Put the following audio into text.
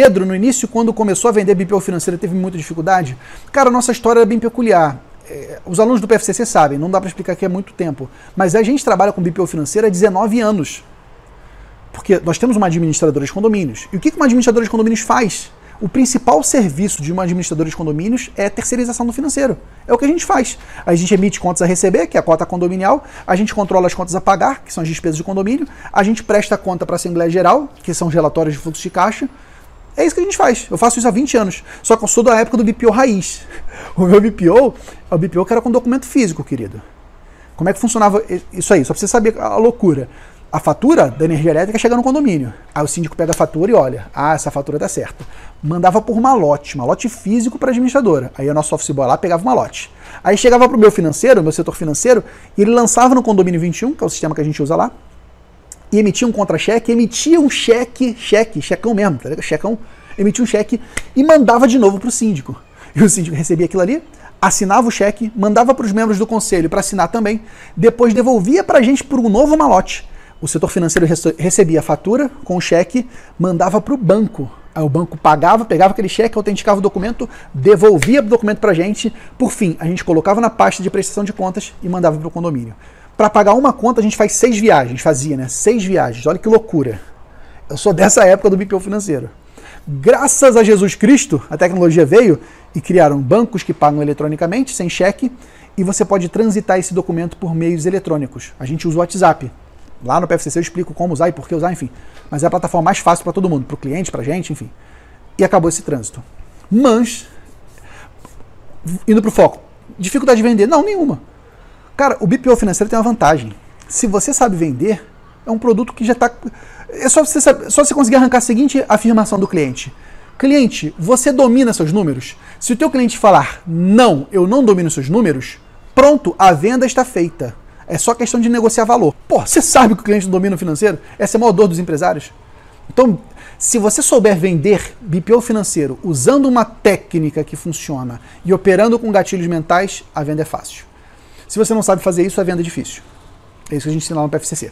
Pedro, no início, quando começou a vender BPO financeira, teve muita dificuldade? Cara, a nossa história é bem peculiar. É, os alunos do PFCC sabem, não dá para explicar aqui há muito tempo. Mas a gente trabalha com BPO financeira há 19 anos. Porque nós temos uma administradora de condomínios. E o que uma administradora de condomínios faz? O principal serviço de uma administradora de condomínios é terceirização do financeiro. É o que a gente faz. A gente emite contas a receber, que é a cota condominial, a gente controla as contas a pagar, que são as despesas de condomínio, a gente presta conta para a Assembleia Geral, que são os relatórios de fluxo de caixa. É isso que a gente faz. Eu faço isso há 20 anos. Só que eu sou da época do BPO raiz. O meu BPO é o BPO que era com documento físico, querido. Como é que funcionava isso aí? Só para você saber a loucura a fatura da energia elétrica chega no condomínio. Aí o síndico pega a fatura e olha, ah, essa fatura tá certa. Mandava por malote, malote físico para a administradora. Aí o nosso office boy lá pegava o malote. Aí chegava para o meu financeiro, meu setor financeiro, e ele lançava no condomínio 21, que é o sistema que a gente usa lá, e emitia um contra-cheque, emitia um cheque, cheque, checão mesmo, tá ligado? Checão, emitia um cheque e mandava de novo para o síndico. E o síndico recebia aquilo ali, assinava o cheque, mandava para os membros do conselho para assinar também, depois devolvia para a gente por um novo malote o setor financeiro recebia a fatura com o cheque, mandava para o banco. Aí o banco pagava, pegava aquele cheque, autenticava o documento, devolvia o documento para a gente. Por fim, a gente colocava na pasta de prestação de contas e mandava para o condomínio. Para pagar uma conta, a gente faz seis viagens, fazia, né? Seis viagens. Olha que loucura. Eu sou dessa época do BPO financeiro. Graças a Jesus Cristo, a tecnologia veio e criaram bancos que pagam eletronicamente, sem cheque, e você pode transitar esse documento por meios eletrônicos. A gente usa o WhatsApp. Lá no PFCC eu explico como usar e por que usar, enfim. Mas é a plataforma mais fácil para todo mundo, para o cliente, para a gente, enfim. E acabou esse trânsito. Mas, indo para o foco, dificuldade de vender? Não, nenhuma. Cara, o BPO financeiro tem uma vantagem. Se você sabe vender, é um produto que já está. É só você, saber, só você conseguir arrancar a seguinte afirmação do cliente. Cliente, você domina seus números? Se o teu cliente falar, não, eu não domino seus números, pronto, a venda está feita. É só questão de negociar valor. Pô, você sabe que o cliente domina o financeiro? Essa é a maior dor dos empresários. Então, se você souber vender BPO financeiro usando uma técnica que funciona e operando com gatilhos mentais, a venda é fácil. Se você não sabe fazer isso, a venda é difícil. É isso que a gente ensina lá no PFCC.